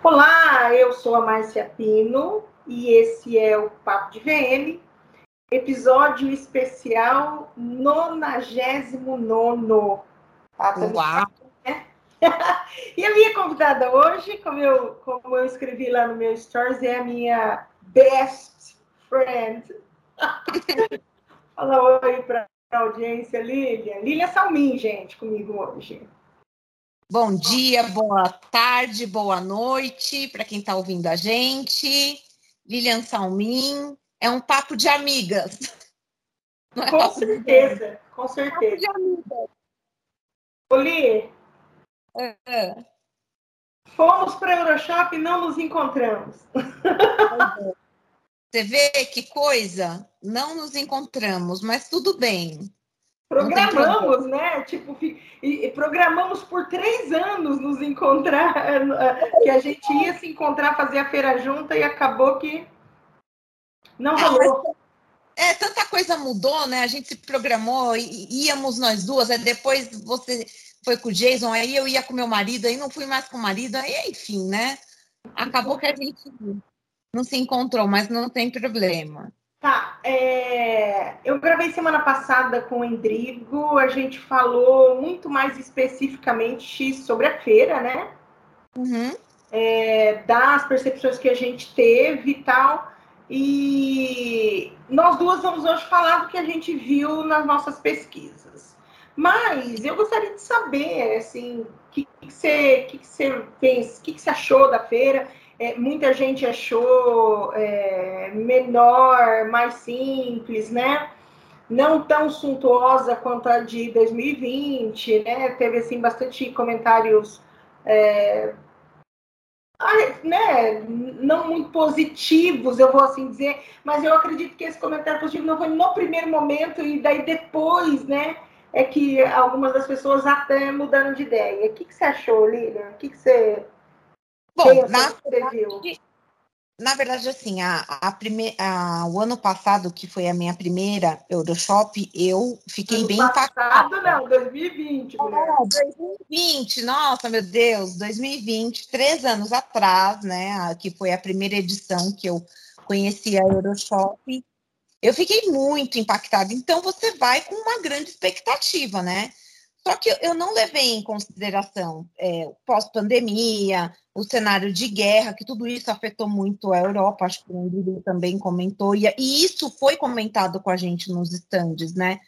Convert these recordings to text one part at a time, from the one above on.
Olá, eu sou a Márcia Pino e esse é o Papo de VM, episódio especial 99. Tá, Uau! Né? e a minha convidada hoje, como eu, como eu escrevi lá no meu stories, é a minha best friend. Fala oi para a audiência, Lilian. Lilian Salmin, gente, comigo hoje. Bom dia, boa tarde, boa noite para quem está ouvindo a gente. Lilian Salmin, é um papo de amigas. É com certeza, com certeza. Papo de amigas. Oli, é. fomos para a Euroshop e não nos encontramos. Você vê que coisa? Não nos encontramos, mas tudo bem. Programamos, né? Tipo, e, programamos por três anos nos encontrar, que a gente ia se encontrar, fazer a feira junta e acabou que não é, rolou. É, tanta coisa mudou, né? A gente se programou, e, íamos nós duas, aí depois você foi com o Jason, aí eu ia com meu marido, aí não fui mais com o marido, aí enfim, né? Acabou que a gente não se encontrou, mas não tem problema. Tá, é... eu gravei semana passada com o Endrigo, a gente falou muito mais especificamente sobre a feira, né? Uhum. É, das percepções que a gente teve e tal. E nós duas vamos hoje falar do que a gente viu nas nossas pesquisas. Mas eu gostaria de saber, assim, o que, que, você, que, que você fez, o que, que você achou da feira é, muita gente achou é, menor, mais simples, né? Não tão suntuosa quanto a de 2020, né? Teve assim bastante comentários, é, né? Não muito positivos, eu vou assim dizer, mas eu acredito que esse comentário positivo não foi no primeiro momento e daí depois, né? É que algumas das pessoas até mudaram de ideia. O que, que você achou, Lilian? O que, que você Bom, na verdade, na verdade, assim, a, a prime... A, o ano passado, que foi a minha primeira Euroshop, eu fiquei ano bem passado, impactada. não, 2020, mulher. Oh, 2020, nossa, meu Deus, 2020, três anos atrás, né, que foi a primeira edição que eu conheci a Euroshop, eu fiquei muito impactada. Então, você vai com uma grande expectativa, né? Só que eu não levei em consideração é, pós-pandemia, o cenário de guerra, que tudo isso afetou muito a Europa, acho que o André também comentou, e, e, isso foi comentado com a gente nos estandes, né?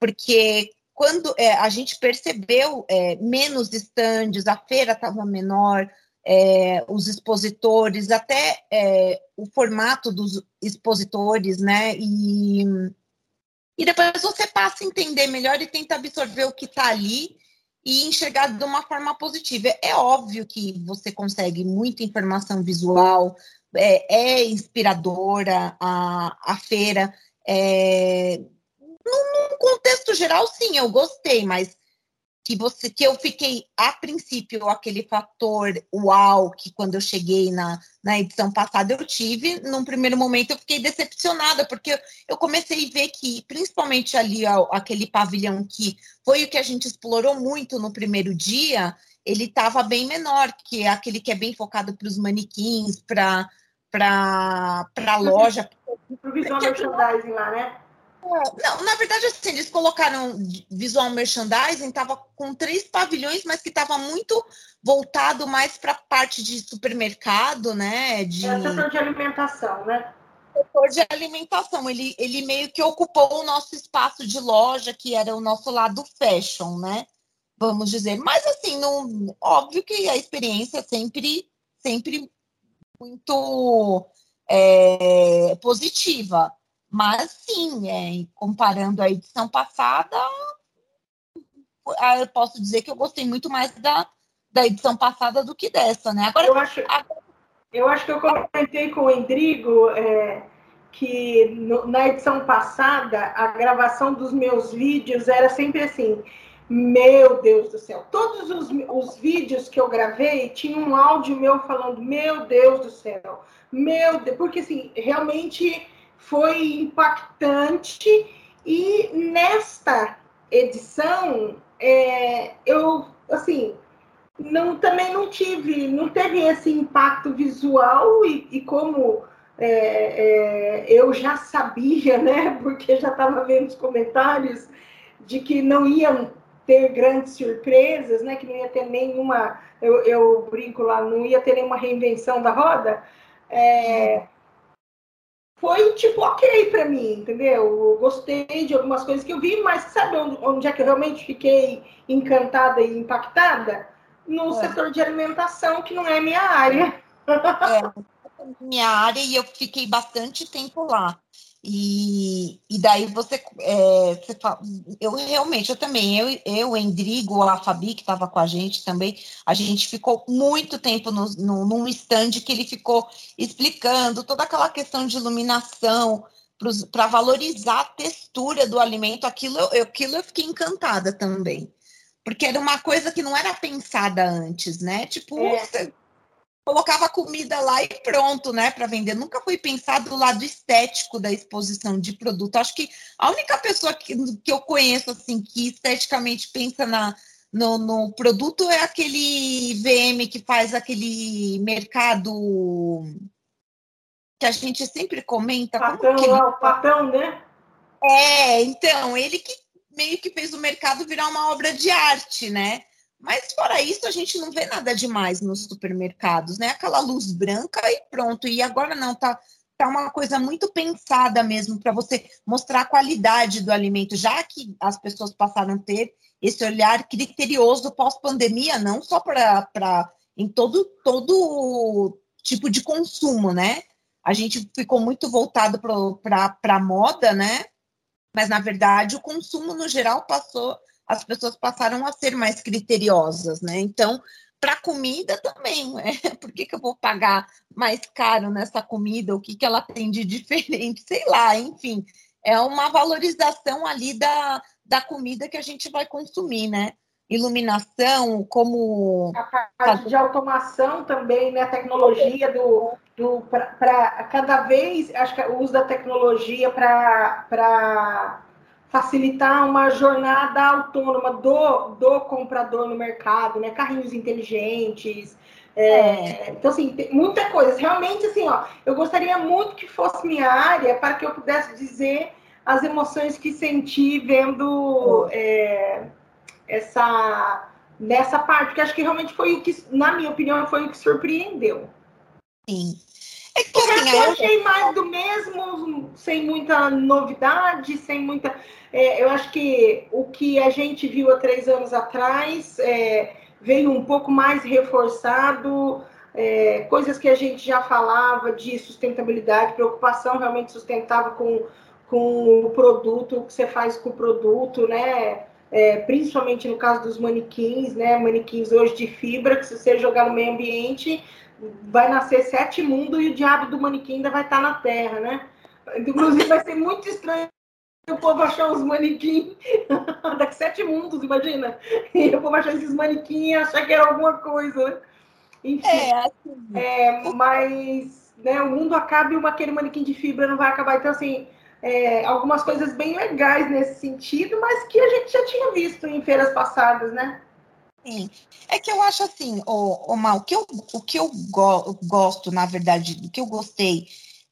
Porque quando é, a gente percebeu é, menos estandes, a feira estava menor, é, os expositores, até é, o formato dos expositores, né? E e depois você passa a entender melhor e tenta absorver o que está ali e enxergar de uma forma positiva. É óbvio que você consegue muita informação visual, é, é inspiradora a, a feira. É, num, num contexto geral, sim, eu gostei, mas que você que eu fiquei a princípio aquele fator uau que quando eu cheguei na, na edição passada eu tive num primeiro momento eu fiquei decepcionada porque eu comecei a ver que principalmente ali ó, aquele pavilhão que foi o que a gente explorou muito no primeiro dia ele estava bem menor que é aquele que é bem focado para os manequins para para para loja. Para o visual merchandising lá né não, na verdade, assim, eles colocaram visual merchandising, tava com três pavilhões, mas que estava muito voltado mais para a parte de supermercado, né? De... É setor de alimentação, né? Setor de alimentação. Ele, ele meio que ocupou o nosso espaço de loja, que era o nosso lado fashion, né? Vamos dizer. Mas assim, não, óbvio que a experiência é sempre, sempre muito é, positiva. Mas sim, é, comparando a edição passada, eu posso dizer que eu gostei muito mais da, da edição passada do que dessa, né? Agora, eu acho, eu acho que eu comentei com o Endrigo é, que no, na edição passada a gravação dos meus vídeos era sempre assim. Meu Deus do céu, todos os, os vídeos que eu gravei tinham um áudio meu falando, meu Deus do céu, meu Deus, porque assim, realmente foi impactante e nesta edição é, eu assim não também não tive, não teve esse impacto visual e, e como é, é, eu já sabia, né, porque já estava vendo os comentários de que não iam ter grandes surpresas, né, que não ia ter nenhuma, eu, eu brinco lá, não ia ter nenhuma reinvenção da roda. É, foi tipo ok para mim, entendeu? Eu gostei de algumas coisas que eu vi, mas sabe onde, é que eu realmente fiquei encantada e impactada? No é. setor de alimentação, que não é minha área. É, minha área e eu fiquei bastante tempo lá. E, e daí você, é, você fala, eu realmente, eu também, eu, eu Endrigo, a Fabi, que estava com a gente também, a gente ficou muito tempo no, no, num stand que ele ficou explicando toda aquela questão de iluminação, para valorizar a textura do alimento, aquilo eu, aquilo eu fiquei encantada também. Porque era uma coisa que não era pensada antes, né? Tipo, é colocava comida lá e pronto, né, para vender. Nunca foi pensado do lado estético da exposição de produto. Acho que a única pessoa que, que eu conheço assim que esteticamente pensa na no, no, produto é aquele VM que faz aquele mercado que a gente sempre comenta. Patão, ele... o patão, né? É, então, ele que meio que fez o mercado virar uma obra de arte, né? Mas fora isso, a gente não vê nada demais nos supermercados, né? Aquela luz branca e pronto. E agora não, tá, tá uma coisa muito pensada mesmo para você mostrar a qualidade do alimento, já que as pessoas passaram a ter esse olhar criterioso pós-pandemia, não só para em todo, todo tipo de consumo, né? A gente ficou muito voltado para a moda, né? Mas, na verdade, o consumo no geral passou as pessoas passaram a ser mais criteriosas, né? Então, para comida também, né? Por que, que eu vou pagar mais caro nessa comida? O que, que ela tem de diferente? Sei lá, enfim. É uma valorização ali da, da comida que a gente vai consumir, né? Iluminação, como. A parte de automação também, né? A tecnologia do. do para cada vez, acho que o uso da tecnologia para facilitar uma jornada autônoma do, do comprador no mercado, né? Carrinhos inteligentes. É, é. então, assim, muita coisa. Realmente, assim, ó, eu gostaria muito que fosse minha área para que eu pudesse dizer as emoções que senti vendo é, essa nessa parte, que acho que realmente foi o que, na minha opinião, foi o que surpreendeu. Sim. É que, assim, eu achei mais do mesmo, sem muita novidade, sem muita. É, eu acho que o que a gente viu há três anos atrás é, veio um pouco mais reforçado, é, coisas que a gente já falava de sustentabilidade, preocupação realmente sustentável com, com o produto, o que você faz com o produto, né? É, principalmente no caso dos manequins, né? Manequins hoje de fibra, que se você jogar no meio ambiente, vai nascer sete mundos e o diabo do manequim ainda vai estar na Terra, né? Inclusive, vai ser muito estranho o povo achar uns manequins daqui sete mundos, imagina? E o povo achar esses manequins e achar que era alguma coisa, né? Enfim, é, assim, é, mas né, o mundo acaba e aquele manequim de fibra não vai acabar. Então, assim, é, algumas coisas bem legais nesse sentido, mas que a gente já tinha visto em feiras passadas, né? Sim. É que eu acho assim, o, o, Mal, o que eu, o que eu go gosto, na verdade, do que eu gostei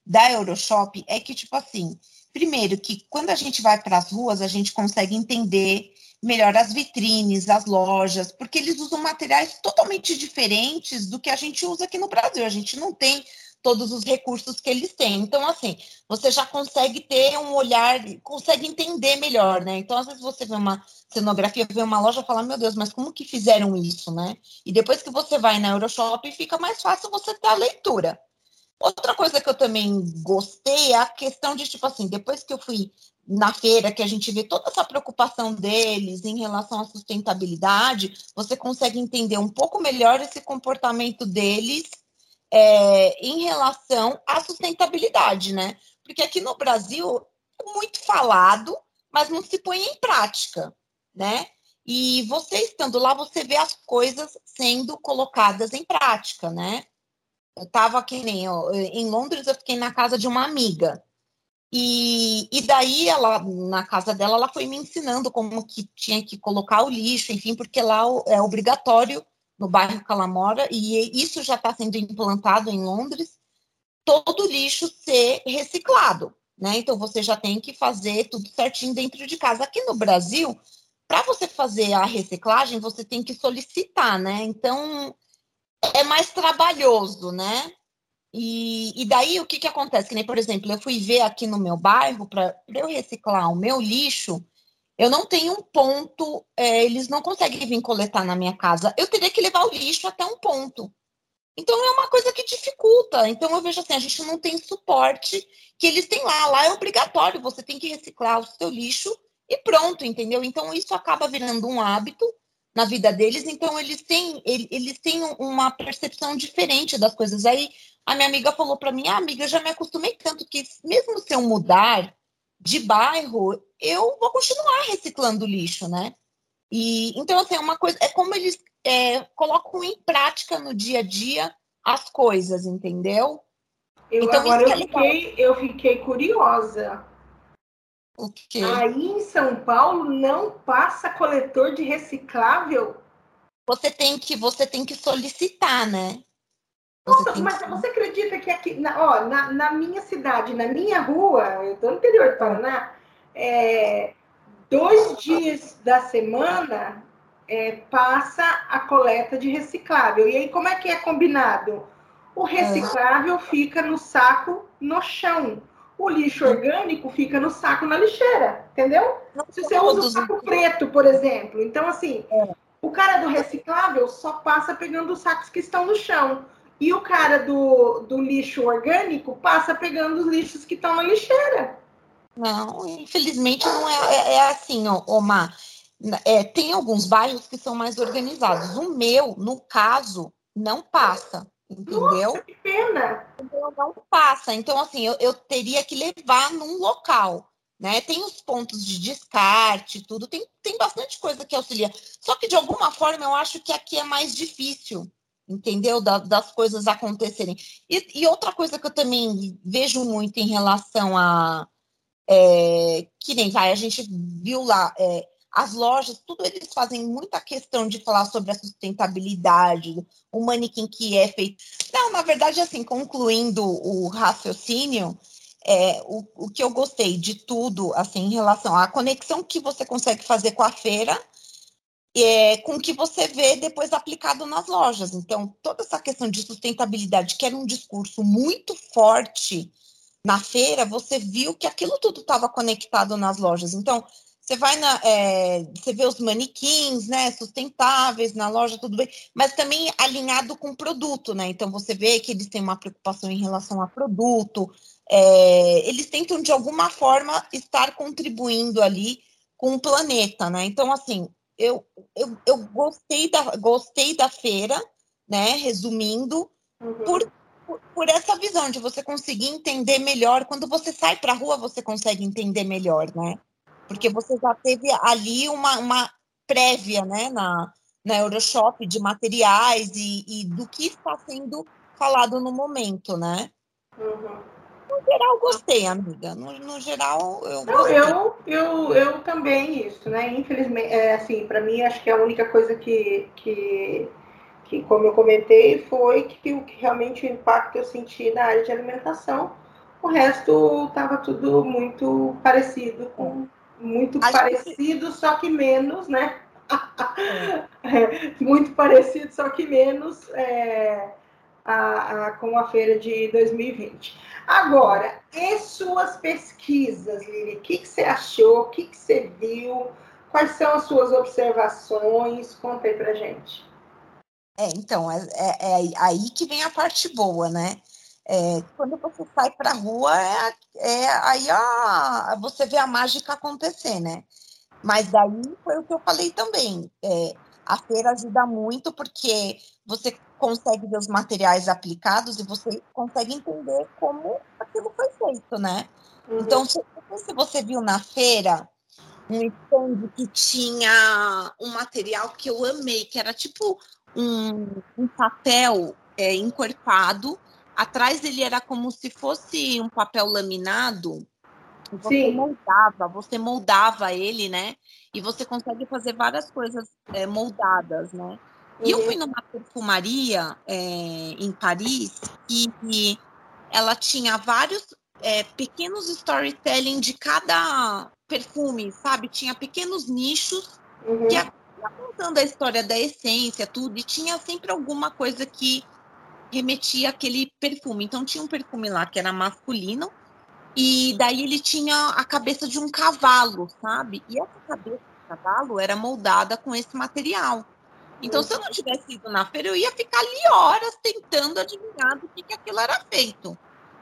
da Euroshop é que, tipo assim, primeiro, que quando a gente vai para as ruas, a gente consegue entender melhor as vitrines, as lojas, porque eles usam materiais totalmente diferentes do que a gente usa aqui no Brasil. A gente não tem todos os recursos que eles têm. Então, assim, você já consegue ter um olhar, consegue entender melhor, né? Então, às vezes você vê uma cenografia, vê uma loja e fala, meu Deus, mas como que fizeram isso, né? E depois que você vai na Euroshop, fica mais fácil você ter a leitura. Outra coisa que eu também gostei é a questão de, tipo assim, depois que eu fui na feira, que a gente vê toda essa preocupação deles em relação à sustentabilidade, você consegue entender um pouco melhor esse comportamento deles é, em relação à sustentabilidade, né? Porque aqui no Brasil é muito falado, mas não se põe em prática, né? E você estando lá, você vê as coisas sendo colocadas em prática, né? Eu estava aqui nem em Londres, eu fiquei na casa de uma amiga. E, e daí ela, na casa dela, ela foi me ensinando como que tinha que colocar o lixo, enfim, porque lá é obrigatório no bairro que ela mora, e isso já está sendo implantado em Londres, todo lixo ser reciclado. Né? Então você já tem que fazer tudo certinho dentro de casa. Aqui no Brasil, para você fazer a reciclagem, você tem que solicitar, né? Então é mais trabalhoso, né? E, e daí o que, que acontece? Que nem, por exemplo, eu fui ver aqui no meu bairro para eu reciclar o meu lixo, eu não tenho um ponto, é, eles não conseguem vir coletar na minha casa. Eu teria que levar o lixo até um ponto. Então é uma coisa que dificulta. Então eu vejo assim, a gente não tem suporte que eles têm lá. Lá é obrigatório, você tem que reciclar o seu lixo e pronto, entendeu? Então isso acaba virando um hábito na vida deles, então eles têm, eles têm uma percepção diferente das coisas. Aí a minha amiga falou para mim, ah, amiga, eu já me acostumei tanto que mesmo se eu mudar de bairro, eu vou continuar reciclando lixo, né? E então assim, é uma coisa, é como eles é, colocam em prática no dia a dia as coisas, entendeu? Eu, então, agora eu, é fiquei, eu fiquei curiosa. O quê? Aí em São Paulo não passa coletor de reciclável? Você tem que, você tem que solicitar, né? Nossa, mas você acredita que aqui, na, ó, na, na, minha cidade, na minha rua, eu estou no interior do Paraná, é, dois dias da semana é, passa a coleta de reciclável. E aí, como é que é combinado? O reciclável fica no saco no chão. O lixo orgânico fica no saco na lixeira, entendeu? Se você usa o saco preto, por exemplo. Então, assim, é. o cara do reciclável só passa pegando os sacos que estão no chão. E o cara do, do lixo orgânico passa pegando os lixos que estão na lixeira. Não, infelizmente não é, é, é assim, Omar. É, tem alguns bairros que são mais organizados. O meu, no caso, não passa, entendeu? Nossa, que pena! Não passa. Então, assim, eu, eu teria que levar num local. Né? Tem os pontos de descarte, tudo, tem, tem bastante coisa que auxilia. Só que, de alguma forma, eu acho que aqui é mais difícil, entendeu? Da, das coisas acontecerem. E, e, outra coisa que eu também vejo muito em relação a. É, que nem vai, a gente viu lá, é, as lojas, tudo eles fazem muita questão de falar sobre a sustentabilidade, o manequim que é feito. Não, na verdade, assim, concluindo o raciocínio, é, o, o que eu gostei de tudo, assim, em relação à conexão que você consegue fazer com a feira, é, com o que você vê depois aplicado nas lojas. Então, toda essa questão de sustentabilidade, que era um discurso muito forte na feira, você viu que aquilo tudo estava conectado nas lojas. Então, você vai na. É, você vê os manequins, né? Sustentáveis na loja, tudo bem, mas também alinhado com o produto, né? Então você vê que eles têm uma preocupação em relação a produto. É, eles tentam, de alguma forma, estar contribuindo ali com o planeta, né? Então, assim, eu, eu, eu gostei, da, gostei da feira, né? Resumindo, uhum. por, por, por, essa visão de você conseguir entender melhor. Quando você sai para a rua, você consegue entender melhor, né? porque você já teve ali uma, uma prévia né, na, na Euroshop de materiais e, e do que está sendo falado no momento, né? Uhum. No geral, gostei, amiga. No, no geral, eu gostei. eu, eu, eu também isso, né? Infelizmente, é, assim, para mim, acho que a única coisa que, que, que, como eu comentei, foi que o que realmente o impacto eu senti na área de alimentação. O resto estava tudo muito parecido com muito a parecido, gente... só que menos, né? É. muito parecido, só que menos é, a, a, com a feira de 2020. Agora, e suas pesquisas, Lili? O que, que você achou? O que, que você viu? Quais são as suas observações? Conta aí pra gente. É, então, é, é, é aí que vem a parte boa, né? É, quando você sai para a rua, é, é, aí a, você vê a mágica acontecer, né? Mas daí foi o que eu falei também. É, a feira ajuda muito porque você consegue ver os materiais aplicados e você consegue entender como aquilo foi feito, né? Uhum. Então, se, se você viu na feira um stand que tinha um material que eu amei, que era tipo um, um papel é, encorpado atrás ele era como se fosse um papel laminado. Você Sim. moldava, você moldava ele, né? E você consegue fazer várias coisas é, moldadas, né? E eu fui numa perfumaria é, em Paris e ela tinha vários é, pequenos storytelling de cada perfume, sabe? Tinha pequenos nichos uhum. que ia contando a história da essência, tudo, e tinha sempre alguma coisa que remetia àquele perfume. Então tinha um perfume lá que era masculino, e daí ele tinha a cabeça de um cavalo, sabe? E essa cabeça de cavalo era moldada com esse material. Então, se eu não tivesse ido na feira, eu ia ficar ali horas tentando adivinhar do que, que aquilo era feito.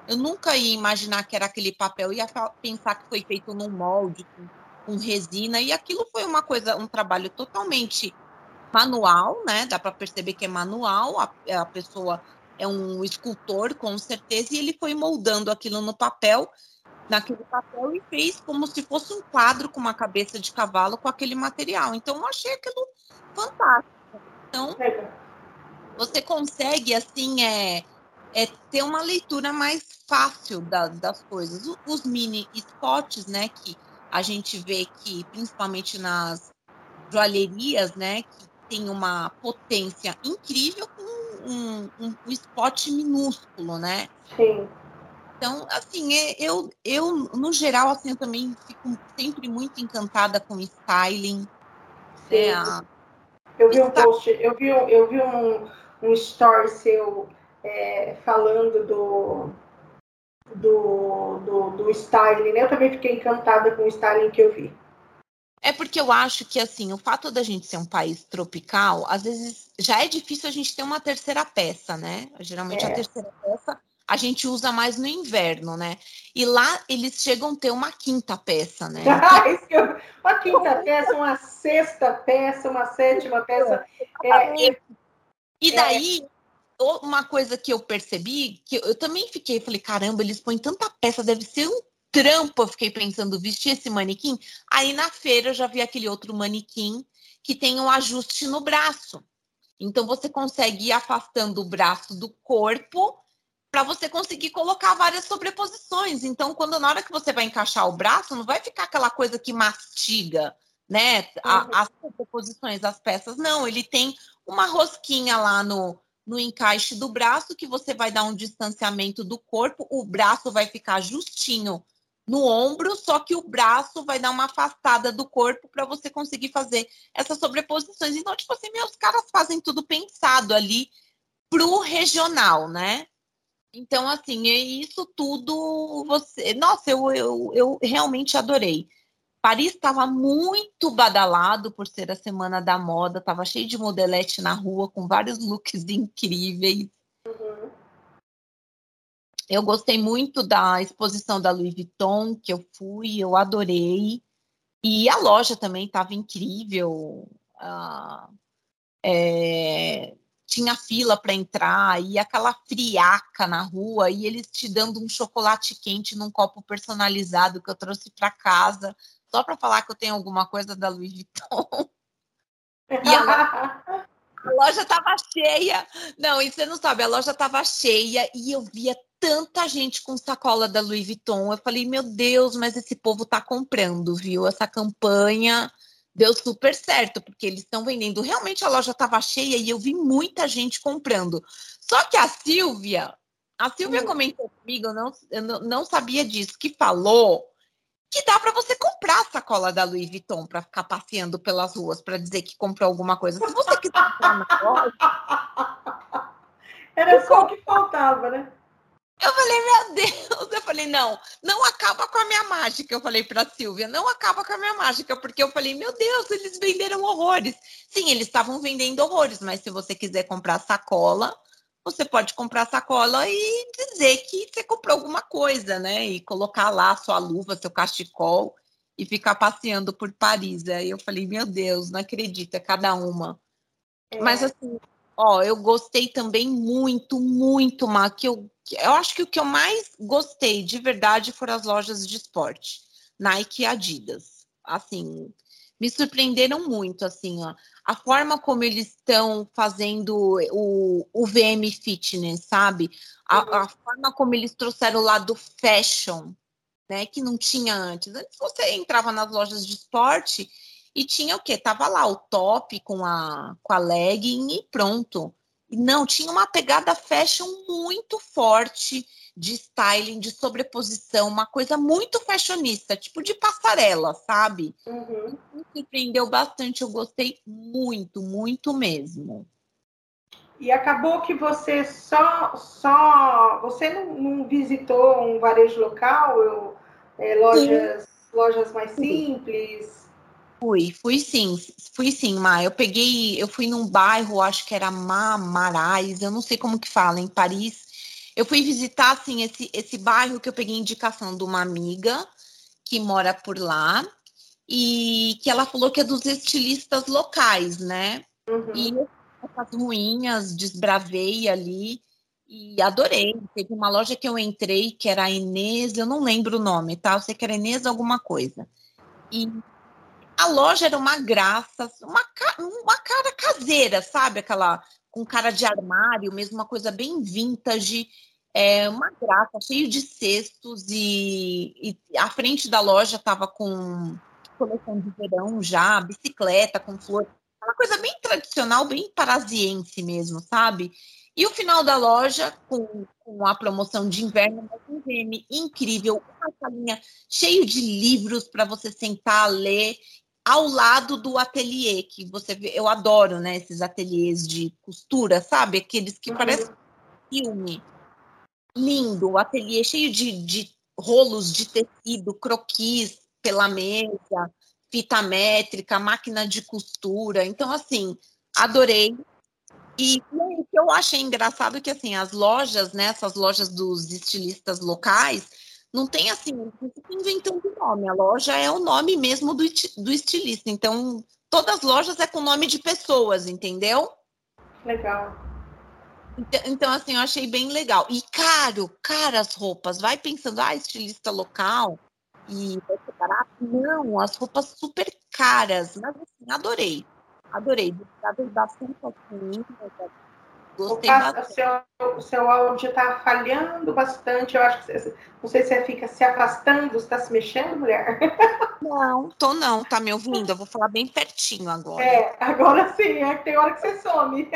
Eu nunca ia imaginar que era aquele papel, eu ia pensar que foi feito num molde, com, com resina, e aquilo foi uma coisa, um trabalho totalmente manual, né? Dá para perceber que é manual, a, a pessoa é um escultor, com certeza, e ele foi moldando aquilo no papel, naquele papel, e fez como se fosse um quadro com uma cabeça de cavalo com aquele material. Então, eu achei aquilo fantástico. Então, você consegue, assim, é, é ter uma leitura mais fácil da, das coisas. Os mini spots, né, que a gente vê que, principalmente nas joalherias, né, que tem uma potência incrível com um, um, um spot minúsculo, né? Sim. Então, assim, é, eu, eu, no geral, assim, eu também fico sempre muito encantada com styling. Sim. Né? Eu vi um post, eu vi, eu vi um, um story seu é, falando do, do, do, do styling, né? Eu também fiquei encantada com o styling que eu vi. É porque eu acho que, assim, o fato da gente ser um país tropical, às vezes já é difícil a gente ter uma terceira peça, né? Geralmente é. a terceira peça a gente usa mais no inverno, né? E lá eles chegam a ter uma quinta peça, né? uma quinta peça, uma sexta peça, uma sétima peça. É, e daí, uma coisa que eu percebi, que eu também fiquei, falei, caramba, eles põem tanta peça, deve ser um trampo, eu fiquei pensando, vestir esse manequim. Aí na feira eu já vi aquele outro manequim que tem um ajuste no braço. Então você consegue ir afastando o braço do corpo para você conseguir colocar várias sobreposições. Então, quando na hora que você vai encaixar o braço, não vai ficar aquela coisa que mastiga, né? A, uhum. as sobreposições, as peças. Não, ele tem uma rosquinha lá no, no encaixe do braço que você vai dar um distanciamento do corpo, o braço vai ficar justinho no ombro, só que o braço vai dar uma afastada do corpo para você conseguir fazer essas sobreposições. Então, tipo assim, meus caras fazem tudo pensado ali pro regional, né? Então, assim, é isso tudo você. Nossa, eu, eu, eu realmente adorei. Paris estava muito badalado por ser a semana da moda, estava cheio de modelete na rua, com vários looks incríveis. Uhum. Eu gostei muito da exposição da Louis Vuitton, que eu fui, eu adorei. E a loja também estava incrível. Ah, é, tinha fila para entrar, e aquela friaca na rua, e eles te dando um chocolate quente num copo personalizado que eu trouxe para casa, só para falar que eu tenho alguma coisa da Louis Vuitton. E a, a loja estava cheia. Não, e você não sabe, a loja estava cheia e eu via tanta gente com sacola da Louis Vuitton. Eu falei, meu Deus, mas esse povo tá comprando, viu? Essa campanha deu super certo, porque eles estão vendendo. Realmente a loja estava cheia e eu vi muita gente comprando. Só que a Silvia, a Silvia hum. comentou comigo, eu não, eu não sabia disso, que falou que dá para você comprar a sacola da Louis Vuitton para ficar passeando pelas ruas para dizer que comprou alguma coisa. Se você quiser comprar na loja. Era só o que faltava, né? Eu falei, meu Deus, eu falei, não, não acaba com a minha mágica. Eu falei para Silvia, não acaba com a minha mágica, porque eu falei, meu Deus, eles venderam horrores. Sim, eles estavam vendendo horrores, mas se você quiser comprar sacola, você pode comprar sacola e dizer que você comprou alguma coisa, né? E colocar lá sua luva, seu cachecol e ficar passeando por Paris. Aí eu falei, meu Deus, não acredito, é cada uma. É. Mas assim, ó, eu gostei também muito, muito, Má, que eu, eu acho que o que eu mais gostei de verdade foram as lojas de esporte, Nike e Adidas. Assim, me surpreenderam muito, assim, ó a forma como eles estão fazendo o, o VM Fitness, sabe? A, uhum. a, forma como eles trouxeram lá do fashion, né? Que não tinha antes. Antes você entrava nas lojas de esporte e tinha o quê? Tava lá o top com a, com a legging e pronto. Não, tinha uma pegada fashion muito forte de styling, de sobreposição, uma coisa muito fashionista, tipo de passarela, sabe? Uhum. Me surpreendeu bastante, eu gostei muito, muito mesmo. E acabou que você só, só você não, não visitou um varejo local, eu, é, lojas, lojas mais simples? Fui, fui sim, fui sim, Má. Eu peguei, eu fui num bairro, acho que era Mamarais, eu não sei como que fala, em Paris. Eu fui visitar, assim, esse, esse bairro que eu peguei indicação de uma amiga que mora por lá e que ela falou que é dos estilistas locais, né? Uhum. E eu as ruínas, desbravei ali e adorei. Teve uma loja que eu entrei, que era a Inês, eu não lembro o nome, tá? Eu sei que era Inês alguma coisa. E a loja era uma graça, uma, uma cara caseira, sabe? Aquela com cara de armário, mesmo uma coisa bem vintage. É uma graça, cheio de cestos e, e a frente da loja estava com coleção de verão já, bicicleta com flor uma coisa bem tradicional, bem parasiense mesmo, sabe? E o final da loja, com, com a promoção de inverno, um VM incrível, uma salinha cheio de livros para você sentar, ler, ao lado do ateliê, que você vê, eu adoro, né, esses ateliês de costura, sabe? Aqueles que uhum. parecem filme. Lindo, o ateliê cheio de, de rolos de tecido, croquis pela mesa, fita métrica, máquina de costura. Então, assim, adorei. E, o que eu achei engraçado é que, assim, as lojas, né, essas lojas dos estilistas locais, não tem, assim, não fica inventando nome. A loja é o nome mesmo do, do estilista. Então, todas as lojas é com nome de pessoas, entendeu? Legal. Então, então, assim, eu achei bem legal. E caro, caras roupas. Vai pensando, ah, estilista local, e vai ser barato. Não, as roupas super caras, mas assim, adorei. Adorei. Gostei bastante assim. Bastante. O seu, o seu áudio está falhando bastante. Eu acho que você, não sei se você fica se afastando, está se mexendo, mulher? Não, tô não, tá me ouvindo? Eu vou falar bem pertinho agora. É, agora sim, é que tem hora que você some.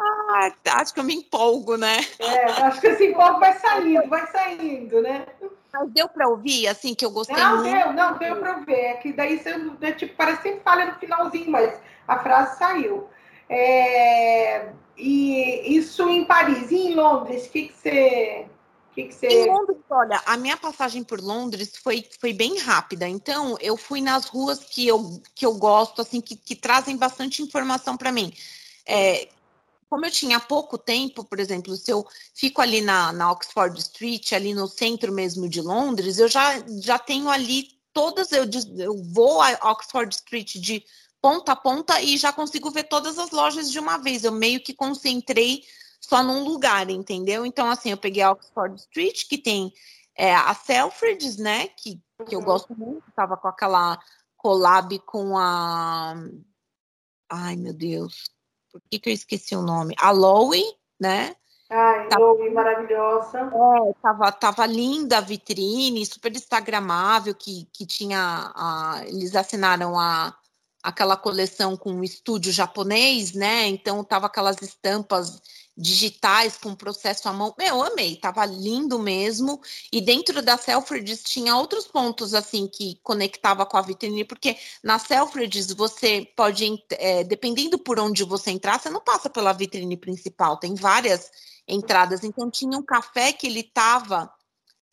Ah, acho que eu me empolgo, né? É, acho que esse empolgo vai saindo, vai saindo, né? Mas deu para ouvir, assim, que eu gostei não, muito? Não, deu, não, deu para ouvir. É que daí você, é, tipo, parece que falha no finalzinho, mas a frase saiu. É, e isso em Paris. E em Londres, o que, que você... Que que você... Em Londres, olha, a minha passagem por Londres foi, foi bem rápida. Então, eu fui nas ruas que eu, que eu gosto, assim, que, que trazem bastante informação para mim. É, como eu tinha pouco tempo, por exemplo, se eu fico ali na, na Oxford Street, ali no centro mesmo de Londres, eu já, já tenho ali todas, eu, eu vou a Oxford Street de ponta a ponta e já consigo ver todas as lojas de uma vez. Eu meio que concentrei só num lugar, entendeu? Então, assim, eu peguei a Oxford Street, que tem é, a Selfridges, né? Que, que eu uhum. gosto muito, tava com aquela collab com a. Ai, meu Deus por que, que eu esqueci o nome? A Lowe, né? Ai, tava, Lowe, maravilhosa. É, tava, tava linda a vitrine, super instagramável, que, que tinha, a, eles assinaram a, aquela coleção com um estúdio japonês, né? Então tava aquelas estampas digitais com processo à mão. Eu amei, tava lindo mesmo. E dentro da Selfridges tinha outros pontos assim que conectava com a vitrine, porque na Selfridges você pode, é, dependendo por onde você entrar, você não passa pela vitrine principal, tem várias entradas. Então tinha um café que ele tava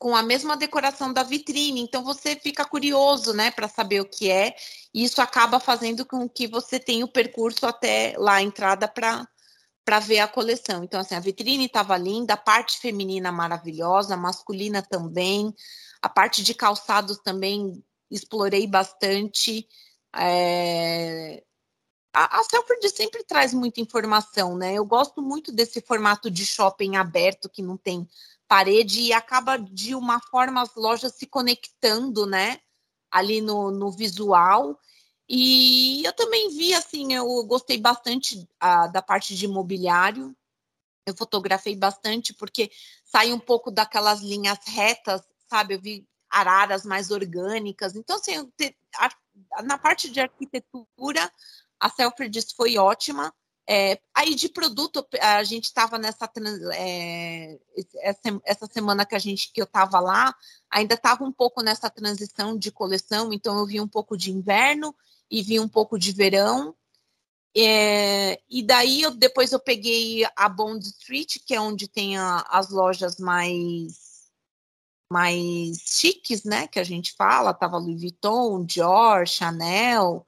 com a mesma decoração da vitrine, então você fica curioso, né, para saber o que é. E isso acaba fazendo com que você tenha o percurso até lá a entrada para para ver a coleção. Então, assim, a vitrine estava linda, a parte feminina maravilhosa, masculina também, a parte de calçados também explorei bastante. É... A, a Selfridge sempre traz muita informação, né? Eu gosto muito desse formato de shopping aberto que não tem parede e acaba de uma forma as lojas se conectando, né? Ali no, no visual e eu também vi, assim, eu gostei bastante a, da parte de imobiliário. Eu fotografei bastante porque sai um pouco daquelas linhas retas, sabe? Eu vi araras mais orgânicas. Então, assim, te, na parte de arquitetura, a Selfridges foi ótima. É, aí de produto, a gente estava nessa é, essa, semana que a gente que eu estava lá, ainda estava um pouco nessa transição de coleção, então eu vi um pouco de inverno e vi um pouco de verão. É, e daí eu, depois eu peguei a Bond Street, que é onde tem a, as lojas mais mais chiques, né? Que a gente fala, tava Louis Vuitton, Dior, Chanel,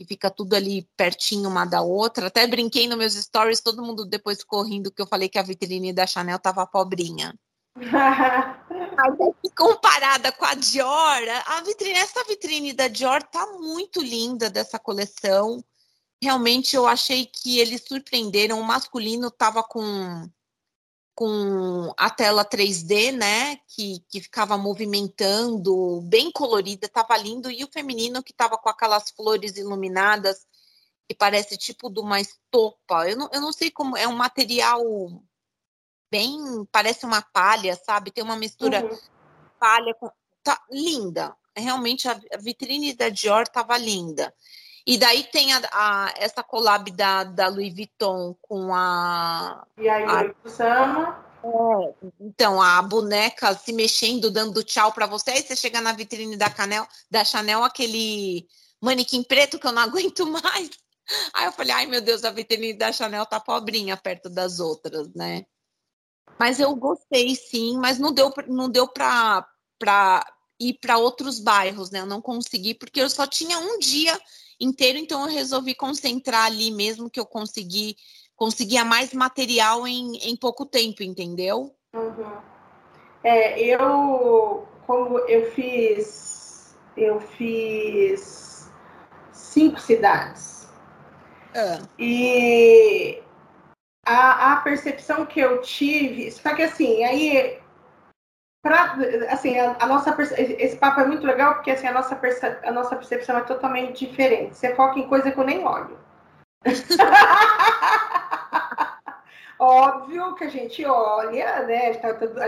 que fica tudo ali pertinho uma da outra. Até brinquei nos meus stories, todo mundo depois correndo que eu falei que a vitrine da Chanel tava pobrinha. comparada com a Dior, a vitrine, essa vitrine da Dior tá muito linda dessa coleção. Realmente eu achei que eles surpreenderam. O masculino tava com com a tela 3D, né, que, que ficava movimentando, bem colorida, tava lindo, e o feminino que tava com aquelas flores iluminadas, que parece tipo de uma estopa. Eu não, eu não sei como, é um material bem, parece uma palha, sabe? Tem uma mistura uhum. palha com. Tá linda. Realmente a, vitrine da Dior tava linda. E daí tem a, a, essa collab da, da Louis Vuitton com a. E aí, a, Sama. É, então, a boneca se mexendo, dando tchau para você, aí você chega na vitrine da, Canel, da Chanel, aquele manequim preto que eu não aguento mais. Aí eu falei, ai meu Deus, a vitrine da Chanel tá pobrinha perto das outras, né? Mas eu gostei sim, mas não deu, não deu para ir para outros bairros, né? Eu não consegui, porque eu só tinha um dia inteiro, então eu resolvi concentrar ali mesmo que eu consegui conseguia mais material em, em pouco tempo, entendeu? Uhum. É, eu como eu fiz eu fiz cinco cidades ah. e a, a percepção que eu tive, só que assim, aí Pra, assim, a, a, nossa esse papo é muito legal porque assim, a, nossa a nossa percepção é totalmente diferente. Você foca em coisa que eu nem olho. Óbvio que a gente olha, né? A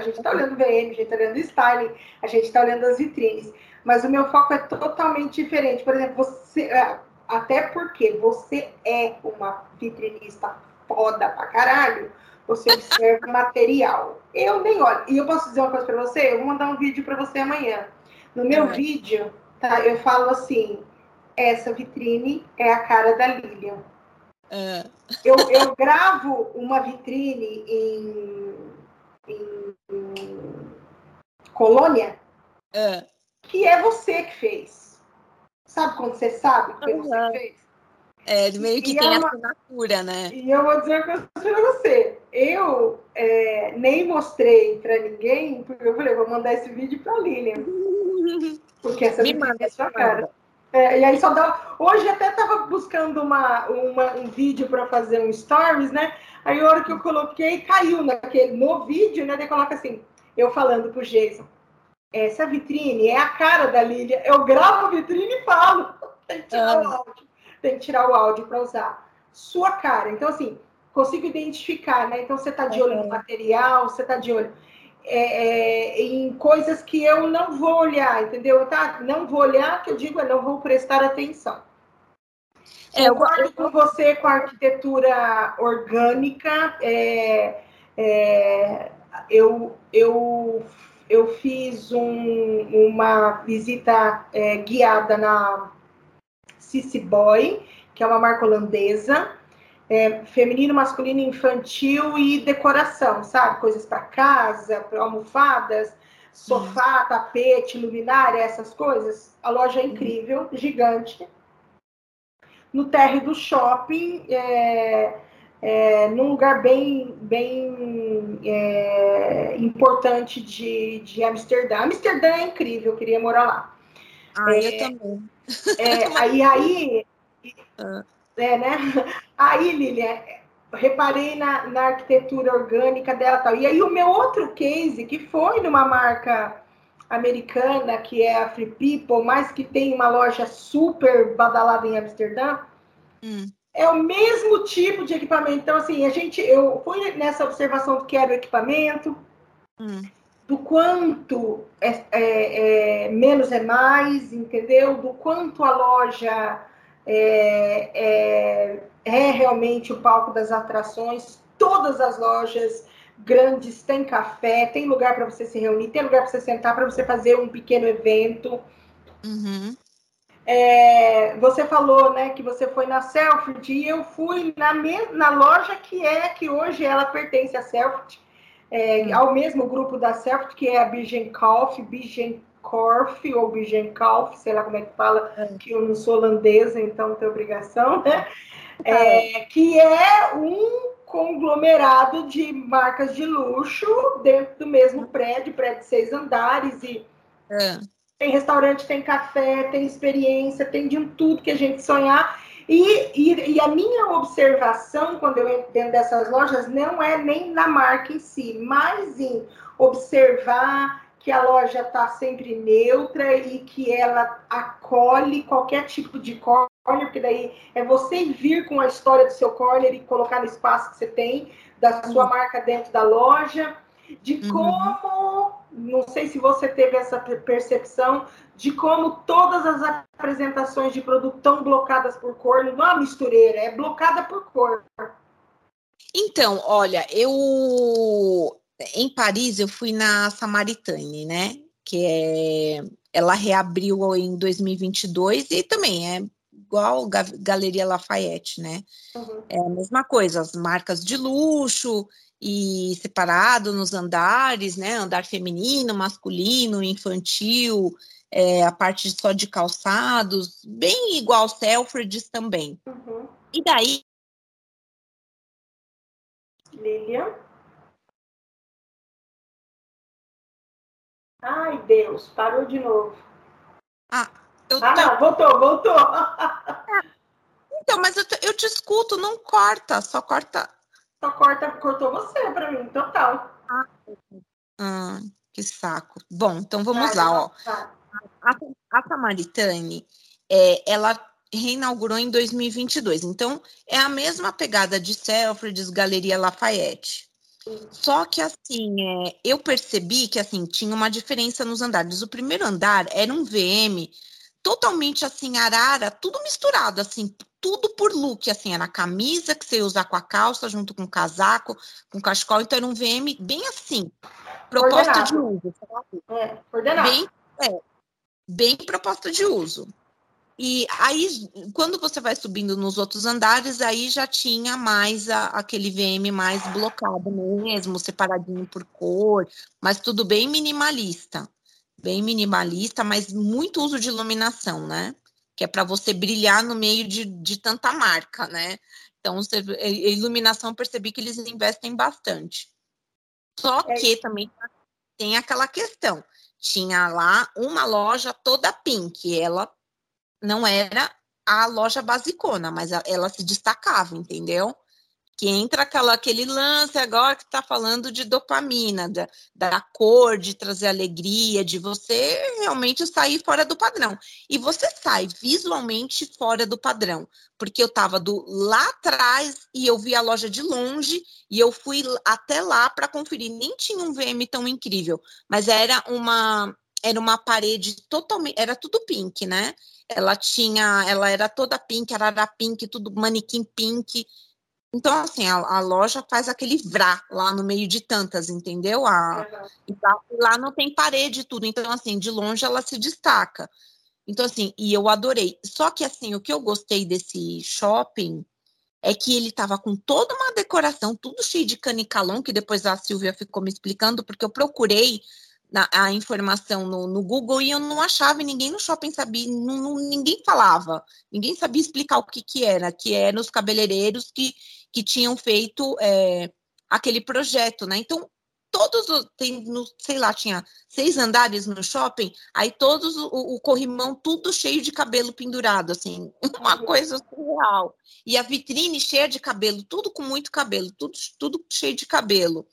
gente está tá olhando VM, a gente está olhando styling, a gente está olhando as vitrines. Mas o meu foco é totalmente diferente. Por exemplo, você. É, até porque você é uma vitrinista foda pra caralho você observa material. Eu nem olho. E eu posso dizer uma coisa para você? Eu vou mandar um vídeo para você amanhã. No meu uhum. vídeo, tá, eu falo assim: essa vitrine é a cara da Lilian. Uhum. Eu, eu gravo uma vitrine em, em, em Colônia, uhum. que é você que fez. Sabe quando você sabe que foi você que fez? É, meio que e tem é uma... assinatura, né? E eu vou dizer uma coisa pra você. Eu é, nem mostrei pra ninguém, porque eu falei, vou mandar esse vídeo pra Lilian. Porque essa Me manda, é sua cara. É, e aí só dá. Hoje até tava buscando uma, uma, um vídeo para fazer um stories, né? Aí a hora que eu coloquei, caiu naquele, no vídeo, né? Daí coloca assim, eu falando pro Jason. Essa vitrine é a cara da Lilian. Eu gravo a vitrine e falo. Tem que tirar ah. o áudio tem que tirar o áudio para usar. Sua cara. Então, assim, consigo identificar, né? Então, você está de olho no material, você está de olho é, é, em coisas que eu não vou olhar, entendeu? Tá? Não vou olhar, que eu digo, é não vou prestar atenção. É, eu concordo com você com a arquitetura orgânica. É, é, eu, eu, eu fiz um, uma visita é, guiada na Cici Boy, que é uma marca holandesa. É, feminino, masculino, infantil e decoração, sabe? Coisas para casa, almofadas, sofá, tapete, luminária, essas coisas. A loja é incrível, gigante. No térreo do shopping, é, é, num lugar bem, bem é, importante de, de Amsterdã. Amsterdã é incrível, eu queria morar lá. Ah, eu é, também. É, aí, aí, ah. É, né? Aí, Lilian, reparei na, na arquitetura orgânica dela tal. E aí o meu outro case, que foi numa marca americana, que é a Free People, mas que tem uma loja super badalada em Amsterdã, hum. é o mesmo tipo de equipamento. Então, assim, a gente, eu fui nessa observação do que era o equipamento, hum do quanto é, é, é, menos é mais, entendeu? Do quanto a loja é, é, é, realmente o palco das atrações. Todas as lojas grandes têm café, tem lugar para você se reunir, tem lugar para você sentar, para você fazer um pequeno evento. Uhum. É, você falou, né, que você foi na Selfridge e eu fui na, na loja que é que hoje ela pertence à Selfridge, é, ao mesmo grupo da Selfridge, que é a Bijenkorf, Bijenkorf ou Bijenkalf, sei lá como é que fala, é. que eu não sou holandesa, então tenho obrigação, né? É, que é um conglomerado de marcas de luxo dentro do mesmo prédio, prédio de seis andares e é. Tem restaurante, tem café, tem experiência, tem de tudo que a gente sonhar. E, e, e, a minha observação quando eu entro dentro dessas lojas não é nem na marca em si, mas em observar que a loja está sempre neutra e que ela acolhe qualquer tipo de corner, porque daí é você vir com a história do seu corner e colocar no espaço que você tem, da sua uhum. marca dentro da loja, de uhum. como não sei se você teve essa percepção de como todas as apresentações de produto estão blocadas por cor, não é uma mistureira, é blocada por cor. Então, olha, eu em Paris eu fui na Samaritane, né? Que é ela reabriu em 2022 e também é igual Galeria Lafayette, né? Uhum. É a mesma coisa, as marcas de luxo e separado nos andares, né? Andar feminino, masculino, infantil, é, a parte só de calçados, bem igual Selfridges também. Uhum. E daí. Lilian? Ai, Deus, parou de novo. Ah, eu ah, não, voltou, voltou. então, mas eu te, eu te escuto, não corta, só corta só corta, cortou você para mim, total. Ah, ah, que saco. Bom, então vamos lá, ó. Tá. A, a Samaritane, é, ela reinaugurou em 2022. Então, é a mesma pegada de Selfridges, Galeria Lafayette. Só que assim, é, eu percebi que assim tinha uma diferença nos andares. O primeiro andar era um VM totalmente assim arara, tudo misturado, assim, tudo por look, assim, era a camisa que você ia usar com a calça, junto com o casaco, com o cachecol, então era um VM bem assim, proposta ordenado. de uso. É, ordenado. Bem, é, bem proposta de uso. E aí, quando você vai subindo nos outros andares, aí já tinha mais a, aquele VM mais blocado mesmo, separadinho por cor, mas tudo bem minimalista. Bem minimalista, mas muito uso de iluminação, né? que é para você brilhar no meio de, de tanta marca, né? Então, você, a iluminação eu percebi que eles investem bastante. Só é que também tem aquela questão. Tinha lá uma loja toda pink, ela não era a loja basicona, mas ela se destacava, entendeu? que entra aquela, aquele lance agora que está falando de dopamina, da, da cor, de trazer alegria, de você realmente sair fora do padrão. E você sai visualmente fora do padrão, porque eu estava do lá atrás e eu vi a loja de longe e eu fui até lá para conferir. Nem tinha um VM tão incrível, mas era uma era uma parede totalmente, era tudo pink, né? Ela tinha, ela era toda pink, era pink, tudo manequim pink. Então, assim, a, a, loja faz aquele vrá lá no meio de tantas, entendeu? A, lá, não tem parede tudo. Então, assim, de longe ela se destaca. Então, assim, e eu adorei. Só que, assim, o que eu gostei desse shopping é que ele tava com toda uma decoração, tudo cheio de canicalão, que depois a Silvia ficou me explicando, porque eu procurei na, a informação no, no, Google e eu não achava, e ninguém no shopping sabia, não, não, ninguém falava, ninguém sabia explicar o que, que era, que eram os cabeleireiros que, que tinham feito é, aquele projeto, né? Então, todos, tem, no, sei lá, tinha seis andares no shopping, aí todos o, o corrimão tudo cheio de cabelo pendurado, assim, uma coisa surreal. E a vitrine cheia de cabelo, tudo com muito cabelo, tudo, tudo cheio de cabelo.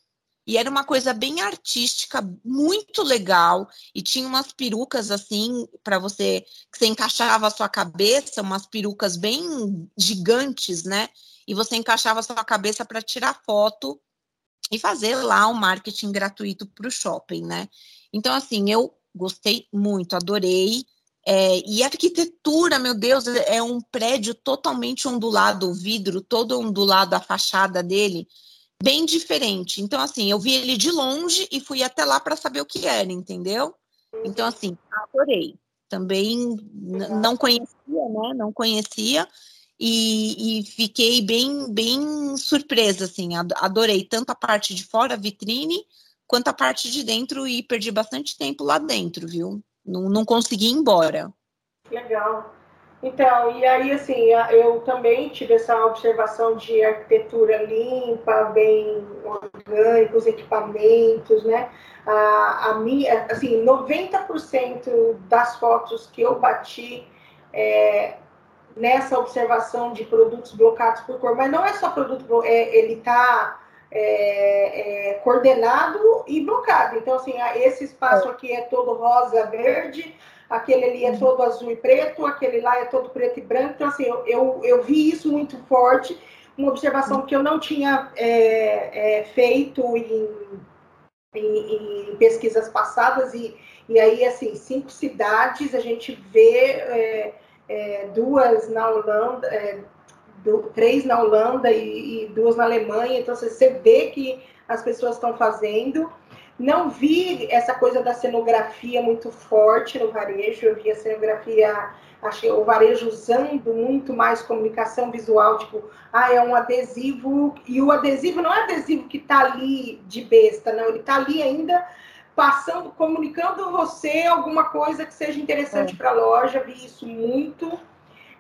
E era uma coisa bem artística, muito legal. E tinha umas perucas assim, para você, que você encaixava a sua cabeça, umas perucas bem gigantes, né? E você encaixava a sua cabeça para tirar foto e fazer lá um marketing gratuito para o shopping, né? Então, assim, eu gostei muito, adorei. É, e a arquitetura, meu Deus, é um prédio totalmente ondulado, o vidro todo ondulado, a fachada dele, bem diferente. Então, assim, eu vi ele de longe e fui até lá para saber o que era, entendeu? Então, assim, adorei. Também não conhecia, né? Não conhecia. E, e, fiquei bem, bem surpresa, assim, adorei tanto a parte de fora, a vitrine, quanto a parte de dentro e perdi bastante tempo lá dentro, viu? Não, não consegui ir embora. Legal. Então, e aí, assim, eu também tive essa observação de arquitetura limpa, bem orgânica, os equipamentos, né? A, a minha, assim, 90% das fotos que eu bati é, nessa observação de produtos blocados por cor, mas não é só produto, é, ele está é, é, coordenado e blocado. Então, assim, esse espaço é. aqui é todo rosa, verde, aquele ali é todo azul e preto, aquele lá é todo preto e branco. Então, assim, eu, eu, eu vi isso muito forte, uma observação que eu não tinha é, é, feito em, em, em, pesquisas passadas, e, e aí, assim, cinco cidades, a gente vê é, é, duas na Holanda, é, do, três na Holanda e, e, duas na Alemanha, então você vê que as pessoas estão fazendo. Não vi essa coisa da cenografia muito forte no varejo, eu vi a cenografia, achei o varejo usando muito mais comunicação visual, tipo, ah, é um adesivo, e o adesivo não é adesivo que está ali de besta, não, ele está ali ainda passando, comunicando você alguma coisa que seja interessante é. para a loja, vi isso muito.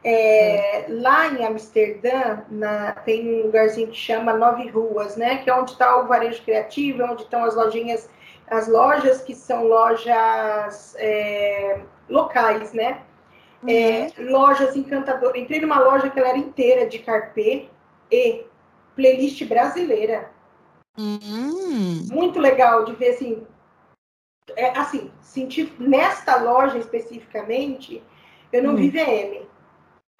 É, lá em Amsterdã, na, tem um lugarzinho que chama Nove Ruas, né? Que é onde está o varejo criativo, é onde estão as lojinhas, as lojas que são lojas é, locais, né? É, uhum. lojas encantadoras. Entrei numa loja que ela era inteira de carpê e playlist brasileira. Uhum. Muito legal de ver assim. É, assim, sentir nesta loja especificamente, eu não uhum. vi VM.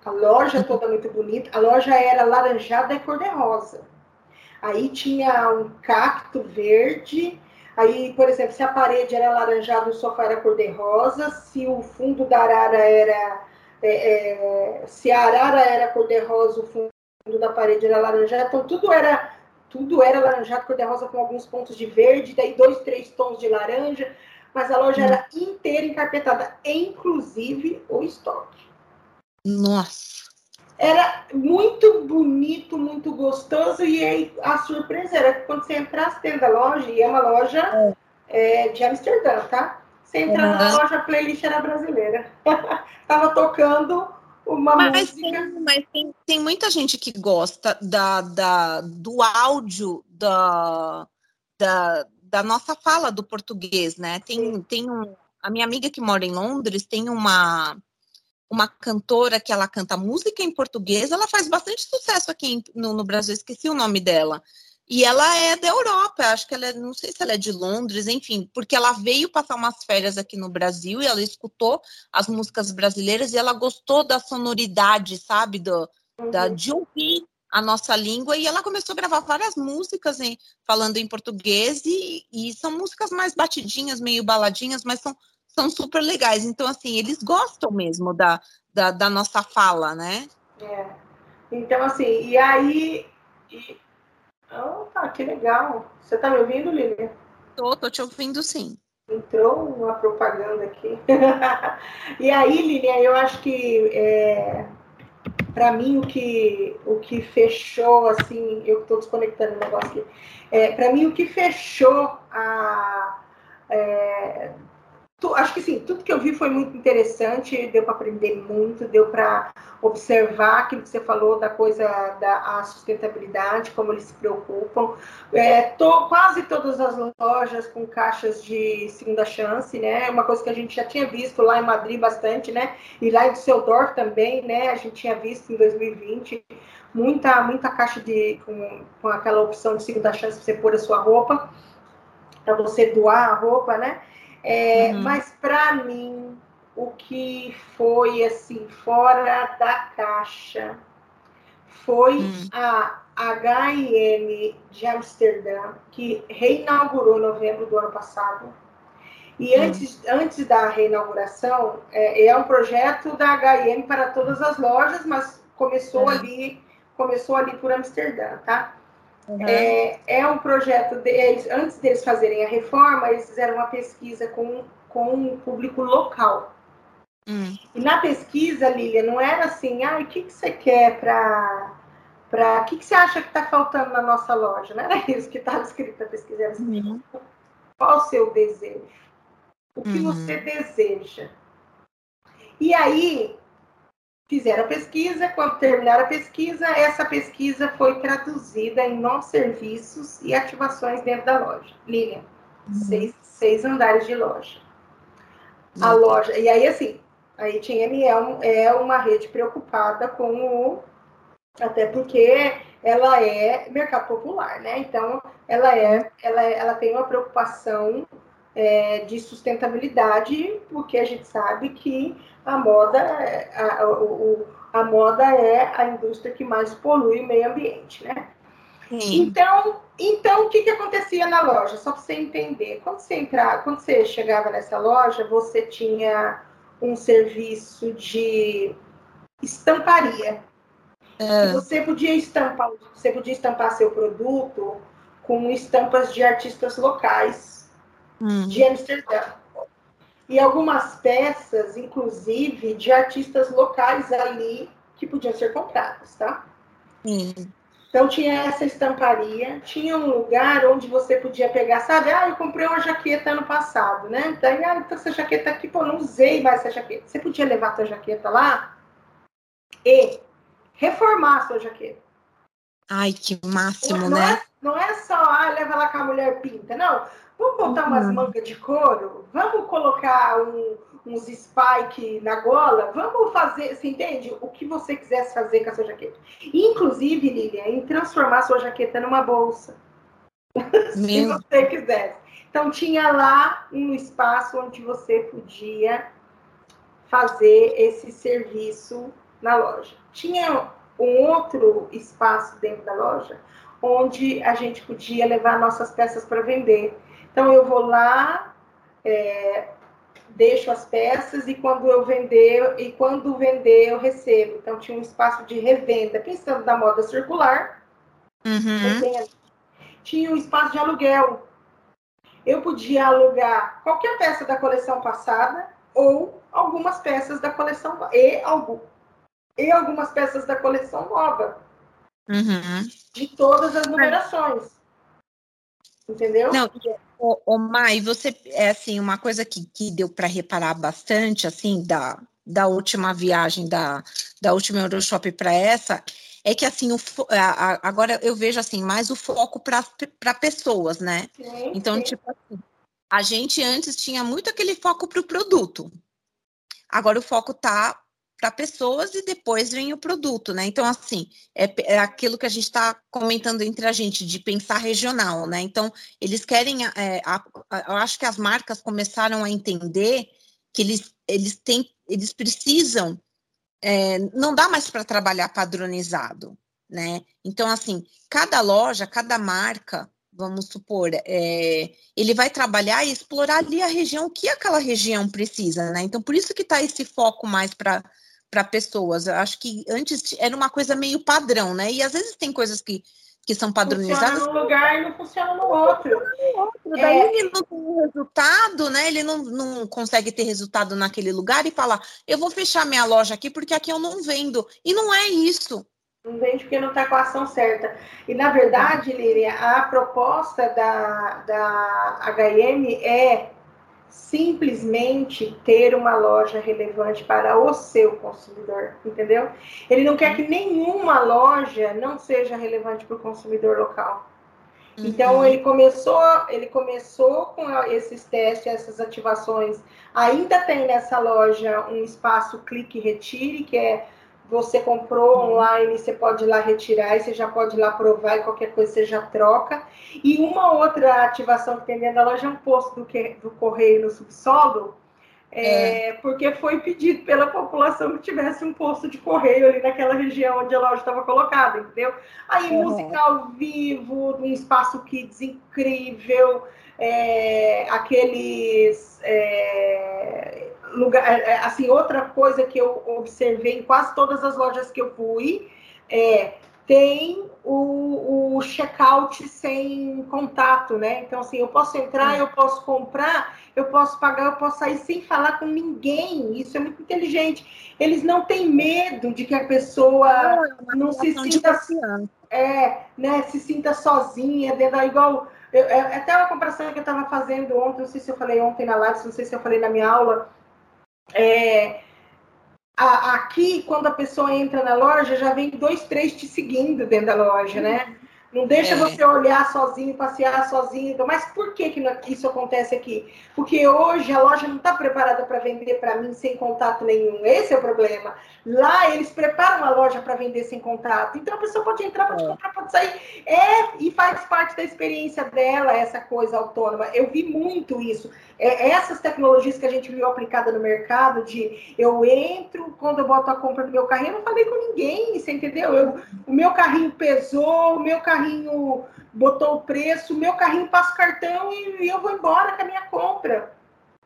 A loja toda muito bonita. A loja era laranjada e cor-de-rosa. Aí tinha um cacto verde. Aí, por exemplo, se a parede era laranjada, o sofá era cor-de-rosa. Se o fundo da arara era. É, é, se a arara era cor-de-rosa, o fundo da parede era laranjado. Então, tudo era tudo era laranjado, cor-de-rosa com alguns pontos de verde, daí dois, três tons de laranja. Mas a loja hum. era inteira encarpetada, inclusive o estoque. Nossa. Era muito bonito, muito gostoso, e aí a surpresa era que quando você entrasse dentro da loja, e é uma loja é. É, de Amsterdã, tá? Você entrava uhum. na loja, a playlist era brasileira. Tava tocando uma mas música. Tem, mas tem, tem muita gente que gosta da, da, do áudio da, da, da nossa fala do português, né? Tem, tem um, a minha amiga que mora em Londres tem uma uma cantora que ela canta música em português, ela faz bastante sucesso aqui no, no, Brasil, esqueci o nome dela. E ela é da Europa, acho que ela é, não sei se ela é de Londres, enfim, porque ela veio passar umas férias aqui no Brasil e ela escutou as músicas brasileiras e ela gostou da sonoridade, sabe, do, da, uhum. de ouvir a nossa língua e ela começou a gravar várias músicas em, falando em português e, e são músicas mais batidinhas, meio baladinhas, mas são são super legais. Então, assim, eles gostam mesmo da, da, da nossa fala, né? É. Então, assim, e aí. E... Oh, tá, que legal. Você tá me ouvindo, Lilian? Tô, tô te ouvindo sim. Entrou uma propaganda aqui. e aí, Lilian, eu acho que é, para mim o que, o que fechou, assim, eu estou desconectando o negócio aqui. É, para mim, o que fechou a, é, acho que sim, tudo que eu vi foi muito interessante, deu para aprender muito, deu para observar aquilo que você falou da coisa da sustentabilidade, como eles se preocupam. É, to, quase todas as lojas com caixas de segunda chance, né? Uma coisa que a gente já tinha visto lá em Madrid bastante, né? E lá em Düsseldorf também, né? A gente tinha visto em 2020 muita, muita caixa de com, com aquela opção de segunda chance para você pôr a sua roupa, para você doar a roupa, né? É, uhum. Mas para mim, o que foi assim fora da caixa foi uhum. a, H&M de Amsterdã, que reinaugurou em novembro do ano passado. E hum. antes, antes da reinauguração, é, é um projeto da H&M para todas as lojas, mas começou uhum. ali começou ali por Amsterdã, tá? Uhum. É, é um projeto deles, antes deles fazerem a reforma, eles fizeram uma pesquisa com, com o público local. Hum. E na pesquisa, Lilia, não era assim, ah, o que, que você quer para. Pra, o que, que você acha que está faltando na nossa loja? Não era isso que estava escrito na pesquisa. Era assim, uhum. Qual o seu desejo? O que uhum. você deseja? E aí, fizeram a pesquisa, quando terminaram a pesquisa, essa pesquisa foi traduzida em novos serviços e ativações dentro da loja. Lilian, uhum. seis, seis andares de loja. Uhum. A loja, e aí assim, a H&M é, é uma rede preocupada com o, até porque ela é mercado popular, né? Então, ela é, ela, é, ela tem uma preocupação é, de sustentabilidade, porque a gente sabe que a moda, é, a, a, a, moda é a indústria que mais polui o meio ambiente, né? Sim. Então, então, o que, que acontecia na loja? Só para você entender, quando você entrar, quando você chegava nessa loja, você tinha um serviço de estamparia. É. Você podia estampar, você podia estampar seu produto com estampas de artistas locais hum. de Amsterdã e algumas peças, inclusive, de artistas locais ali que podiam ser compradas, tá? Sim. Então tinha essa estamparia, tinha um lugar onde você podia pegar, sabe? Ah, eu comprei uma jaqueta ano passado, né? Então, ah, então essa jaqueta aqui, pô, não usei mais essa jaqueta. Você podia levar a sua jaqueta lá e reformar a sua jaqueta. Ai, que máximo, não, né? Não é, não é só, ah, leva lá que a mulher pinta. Não, Vamos botar umas mangas de couro? Vamos colocar um, uns spike na gola? Vamos fazer, você entende? O que você quisesse fazer com a sua jaqueta. Inclusive, Lilian, em transformar a sua jaqueta numa bolsa. Se você quisesse. Então, tinha lá um espaço onde você podia fazer esse serviço na loja. Tinha um outro espaço dentro da loja onde a gente podia levar nossas peças para vender. Então eu vou lá, é, deixo as peças e quando eu vender e quando vender eu recebo. Então tinha um espaço de revenda, pensando na moda circular. Uhum. Tinha um espaço de aluguel. Eu podia alugar qualquer peça da coleção passada ou algumas peças da coleção e, algum, e algumas peças da coleção nova. Uhum. De todas as numerações. Entendeu? Não, o, o Mai, você é assim uma coisa que, que deu para reparar bastante assim da, da última viagem da, da última Euroshop para essa é que assim o, a, agora eu vejo assim mais o foco para pessoas, né? Sim, então sim. tipo assim, a gente antes tinha muito aquele foco para o produto. Agora o foco tá para pessoas e depois vem o produto, né? Então, assim, é, é aquilo que a gente está comentando entre a gente, de pensar regional, né? Então, eles querem, é, a, a, eu acho que as marcas começaram a entender que eles, eles têm, eles precisam, é, não dá mais para trabalhar padronizado, né? Então, assim, cada loja, cada marca, vamos supor, é, ele vai trabalhar e explorar ali a região, o que aquela região precisa, né? Então, por isso que está esse foco mais para para pessoas. Eu acho que antes era uma coisa meio padrão, né? E às vezes tem coisas que, que são padronizadas. Funciona num lugar e não funciona no outro. É. Daí ele não tem resultado, né? Ele não, não consegue ter resultado naquele lugar e falar, eu vou fechar minha loja aqui porque aqui eu não vendo. E não é isso. Não vende porque não está com a ação certa. E, na verdade, Líria, a proposta da, da HM é simplesmente ter uma loja relevante para o seu consumidor, entendeu? Ele não quer que nenhuma loja não seja relevante para o consumidor local. Uhum. Então ele começou, ele começou com esses testes, essas ativações. Ainda tem nessa loja um espaço clique retire, que é você comprou uhum. online, você pode ir lá retirar e você já pode ir lá provar e qualquer coisa você já troca. E uma outra ativação que tem dentro da loja é um posto do, que, do correio no subsolo, É, é. Porque foi pedido pela população que tivesse um posto de correio ali naquela região onde a loja estava colocada, entendeu? Aí, uhum. música ao vivo, um espaço kids incrível, é, aqueles. Lugar, é, é, assim, outra coisa que eu observei em quase todas as lojas que eu fui é tem o, o check-out sem contato, né? Então, assim, eu posso entrar, eu posso comprar, eu posso pagar, eu posso sair sem falar com ninguém. Isso é muito inteligente. Eles não têm medo de que a pessoa não, é não se sinta é, né, se sinta sozinha, dentro, igual eu, até uma comparação que eu estava fazendo ontem, não sei se eu falei ontem na live, não sei se eu falei na minha aula. É, a, aqui, quando a pessoa entra na loja, já vem dois, três te seguindo dentro da loja, né? Não deixa é. você olhar sozinho, passear sozinho. Mas por que, que isso acontece aqui? Porque hoje a loja não está preparada para vender para mim sem contato nenhum. Esse é o problema. Lá eles preparam a loja para vender sem contato. Então a pessoa pode entrar, pode é. comprar, pode sair. É, e faz parte da experiência dela essa coisa autônoma. Eu vi muito isso. É, essas tecnologias que a gente viu aplicada no mercado, de eu entro, quando eu boto a compra do meu carrinho, eu não falei com ninguém, você entendeu? Eu, o meu carrinho pesou, o meu carrinho botou o preço, meu carrinho passa o cartão e, e eu vou embora com a minha compra.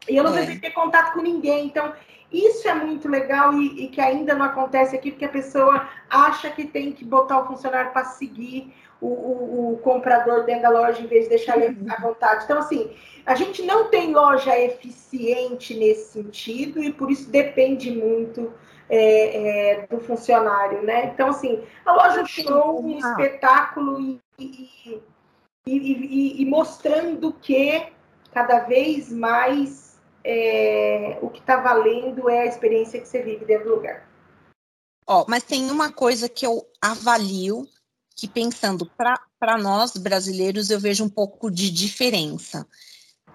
E eu não é. ter contato com ninguém. Então, isso é muito legal e, e, que ainda não acontece aqui, porque a pessoa acha que tem que botar o funcionário para seguir o, o, o, comprador dentro da loja em vez de deixar ele à vontade. Então, assim, a gente não tem loja eficiente nesse sentido e por isso depende muito é, é, do funcionário, né? Então, assim, a loja show um espetáculo e, e, e, e mostrando que cada vez mais é, o que está valendo é a experiência que você vive dentro do lugar. Ó, mas tem uma coisa que eu avalio, que pensando para nós brasileiros, eu vejo um pouco de diferença.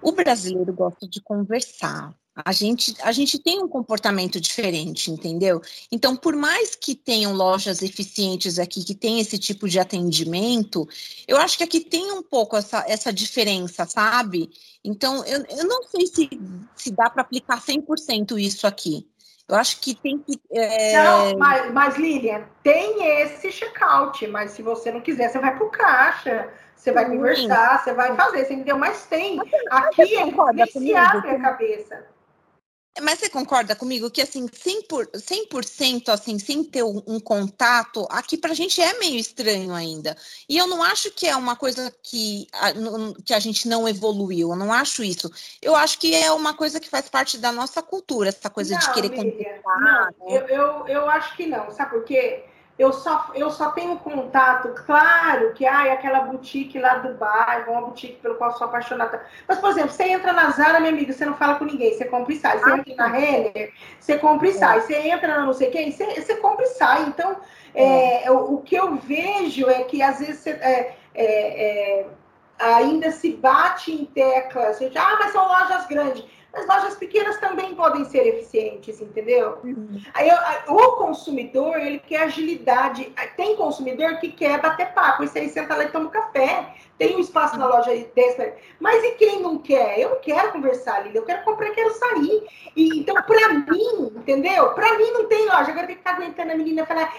O brasileiro gosta de conversar, a gente, a gente tem um comportamento diferente, entendeu? Então, por mais que tenham lojas eficientes aqui, que tem esse tipo de atendimento, eu acho que aqui tem um pouco essa, essa diferença, sabe? Então, eu, eu não sei se, se dá para aplicar 100% isso aqui. Eu acho que tem que. É... Não, mas, mas Lilian, tem esse check-out, mas se você não quiser, você vai para o caixa, você vai Sim. conversar, você vai fazer, você entendeu? Mas tem. Aqui é viciado a cabeça. Mas você concorda comigo que, assim, 100%, 100% assim, sem ter um, contato, aqui para a gente é meio estranho ainda. E eu não acho que é uma coisa que a, que a gente não evoluiu, eu não acho isso. Eu acho que é uma coisa que faz parte da nossa cultura, essa coisa não, de querer Miriam, Não, né? eu, eu, eu acho que não, sabe por quê? Eu só, eu só tenho contato, claro que ah, é aquela boutique lá do bairro, uma boutique pelo qual sou apaixonada. Mas, por exemplo, você entra na Zara, minha amiga, você não fala com ninguém, você compra e sai. Você ah, entra na Renner, você compra e é. sai. Você entra na não sei quem, você, você compra e sai. Então, é. É, o, o, que eu vejo é que às vezes você, é, é, é, ainda se bate em teclas. Ah, mas são lojas grandes as lojas pequenas também podem ser eficientes, entendeu? Uhum. Aí, o consumidor, ele quer agilidade. Tem consumidor que quer bater papo, e aí senta lá e toma um café. Tem um espaço uhum. na loja desse. Mas e quem não quer? Eu não quero conversar ali, eu quero comprar, quero sair. E, então, para mim, entendeu? Para mim não tem loja. Agora tem que ficar aguentando a menina falar,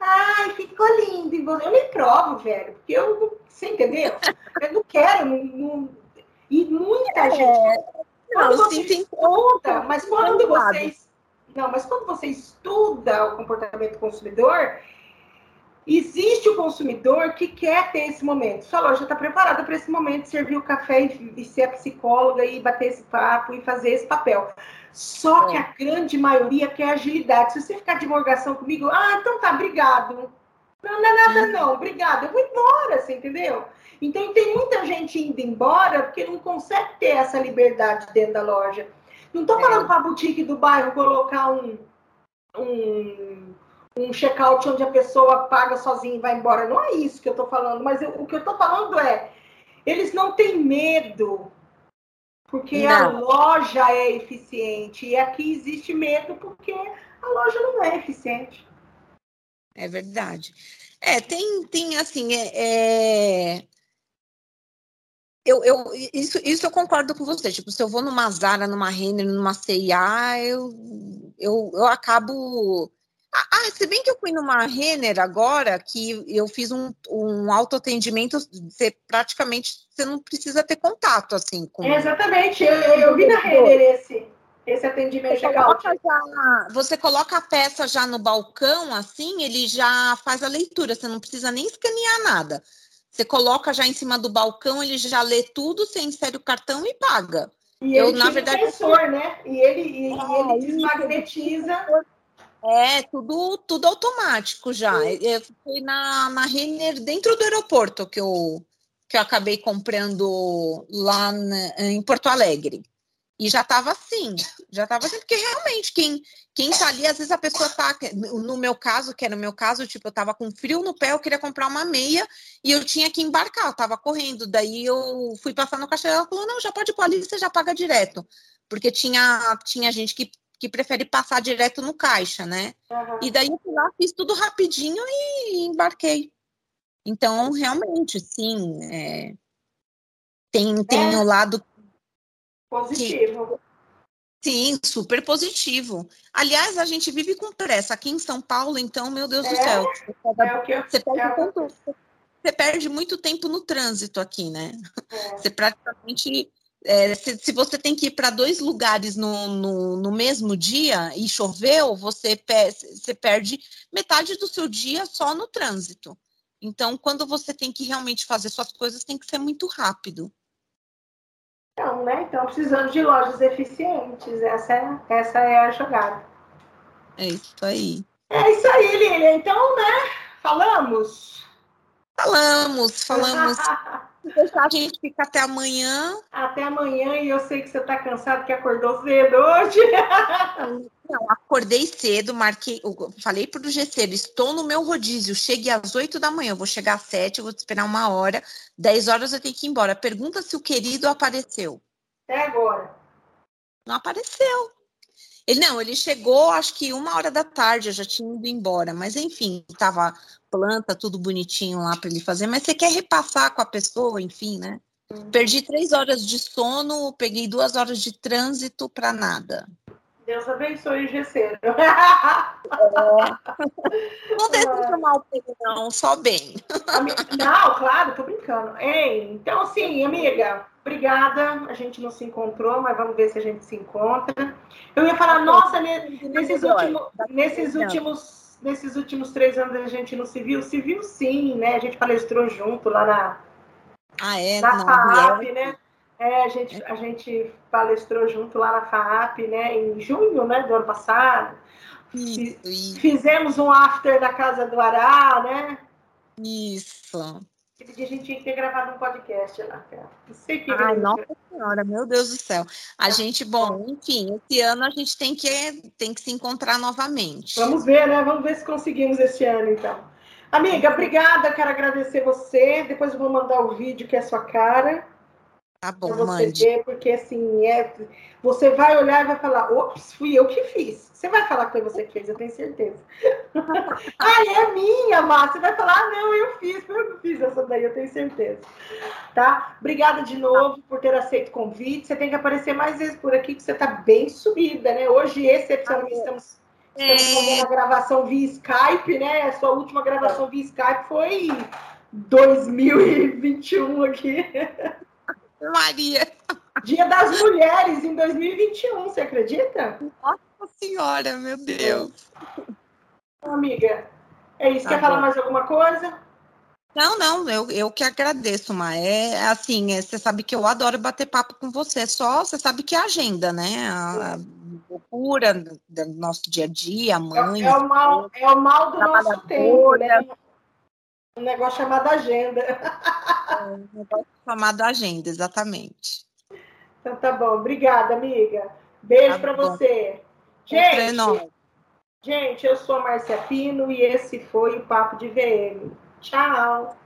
Ai, ficou lindo. Eu nem provo, velho, porque eu, você entendeu? Eu não quero, não, não... e muita é. Gente quando você estuda, mas quando você não, mas quando você estuda o comportamento do consumidor, existe o consumidor que quer ter esse momento. Sua loja está preparada para esse momento, servir o café e, e, ser a psicóloga e bater esse papo e fazer esse papel. Só é. que a grande maioria quer agilidade. Se você ficar de morgação comigo, ah, então tá, obrigado. Não, não é nada, não, obrigado. Eu vou embora, você entendeu? Então, tem muita gente indo embora porque não consegue ter essa liberdade dentro da loja. Não estou falando é. para a boutique do bairro colocar um, um, um check-out onde a pessoa paga sozinha e vai embora. Não é isso que eu estou falando. Mas eu, o que eu estou falando é, eles não têm medo porque não. a loja é eficiente. E aqui existe medo porque a loja não é eficiente. É verdade. É, tem, tem assim, é, é, eu, eu, isso, isso eu concordo com você. Tipo, se eu vou numa Zara, numa Renner, numa C&A, eu, eu, eu acabo... Ah, ah, se bem que eu fui numa Renner agora, que eu fiz um, um autoatendimento, você praticamente você não precisa ter contato, assim, com... exatamente, eu, eu vi na Renner esse, esse atendimento você coloca, já, você coloca a peça já no balcão, assim, ele já faz a leitura, você não precisa nem escanear nada. Você coloca já em cima do balcão, ele já lê tudo, você insere o cartão e paga. E eu, ele na verdade, sensor, né? E ele, e, é, ele desmagnetiza. É, tudo, tudo automático já. Foi na, na Renner, dentro do aeroporto, que eu, que eu acabei comprando lá na, em Porto Alegre. E já estava assim, já estava assim, porque realmente quem, quem tá ali, às vezes a pessoa tá, no meu caso, que era o meu caso, tipo, eu tava com frio no pé, eu queria comprar uma meia e eu tinha que embarcar, eu tava correndo. Daí eu fui passar no caixa e ela falou: não, já pode pôr ali, você já paga direto. Porque tinha, tinha gente que, que prefere passar direto no caixa, né? Uhum. E daí eu fui lá, fiz tudo rapidinho e embarquei. Então, realmente, sim, é, tem, tem é. o lado Positivo. Sim, super positivo. Aliás, a gente vive com pressa aqui em São Paulo, então, meu Deus é, do céu. É você, perde é muito, você perde muito tempo no trânsito aqui, né? É. Você praticamente. É, se, se, você tem que ir para dois lugares no, no, no, mesmo dia e choveu, você, você perde metade do seu dia só no trânsito. Então, quando você tem que realmente fazer suas coisas, tem que ser muito rápido. Então, né? Então, precisando de lojas eficientes. Essa é, essa é a jogada. É isso aí. É isso aí, Lília. Então, né? Falamos? Falamos, falamos. deixar a gente ficar até amanhã. Até amanhã, e eu sei que você está cansado, que acordou cedo hoje. Não, acordei cedo, marquei, falei para o Gesseiro, estou no meu rodízio, chegue às 8 da manhã, vou chegar às 7, vou esperar uma hora, 10 horas eu tenho que ir embora. Pergunta se o querido apareceu. Até agora. Não apareceu. Ele não, ele chegou, acho que uma hora da tarde, eu já tinha ido embora, mas enfim, estava planta, tudo bonitinho lá para ele fazer, mas você quer repassar com a pessoa, enfim, né? Perdi três horas de sono, peguei duas horas de trânsito para nada. Deus abençoe o Gesseiro. É. Não desejo mal não, só bem. Não, claro, tô brincando. Ei, então, assim, amiga, obrigada. A gente não se encontrou, mas vamos ver se a gente se encontra. Eu ia falar, nossa, nesses, últimos, nesses últimos, nesses últimos três anos a gente não se viu. Se viu sim, né? A gente palestrou junto lá na, ah, é? na FAAP, né? É, a gente, a gente palestrou junto lá na FAAP, né, em junho, né, do ano passado. Isso, isso. Fizemos um after na casa do Ará, né? Isso. Aquele dia a gente tinha que ter gravado um podcast lá, cara. Não sei que Ai, nossa senhora, meu Deus do céu. A gente, bom, enfim, esse ano a gente tem que, tem que se encontrar novamente. Vamos ver, né? Vamos ver se conseguimos esse ano, então. Amiga, obrigada, quero agradecer você. Depois eu vou mandar o vídeo que é a sua cara. Tá bom, você mande. Ver, porque assim, é, você vai olhar e vai falar, ops, fui eu que fiz. Você vai falar que foi você que fez, eu tenho certeza. ah, é minha, Márcia. Você vai falar, ah, não, eu fiz, eu que fiz essa daí, eu tenho certeza. Tá? Obrigada de novo por ter aceito o convite. Você tem que aparecer mais vezes por aqui, que você está bem subida, né? Hoje, excepcionalmente, estamos, estamos é. fazendo a gravação via Skype, né? A sua última gravação via Skype foi 2021 aqui. Maria. Dia das Mulheres em 2021, você acredita? Nossa Senhora, meu Deus. Amiga, é isso. Tá Quer bom. falar mais alguma coisa? Não, não, eu, eu que agradeço, mas é assim, é, você sabe que eu adoro bater papo com você, só você sabe que é agenda, né? A, a loucura do nosso dia a dia, a mãe. É, é o, mal, é o mal do nosso tempo, né? Um negócio chamado agenda. É, um negócio chamado agenda, exatamente. Então tá bom. Obrigada, amiga. Beijo tá para você. Gente, gente, eu sou a Marcia Pino e esse foi o Papo de VM. Tchau.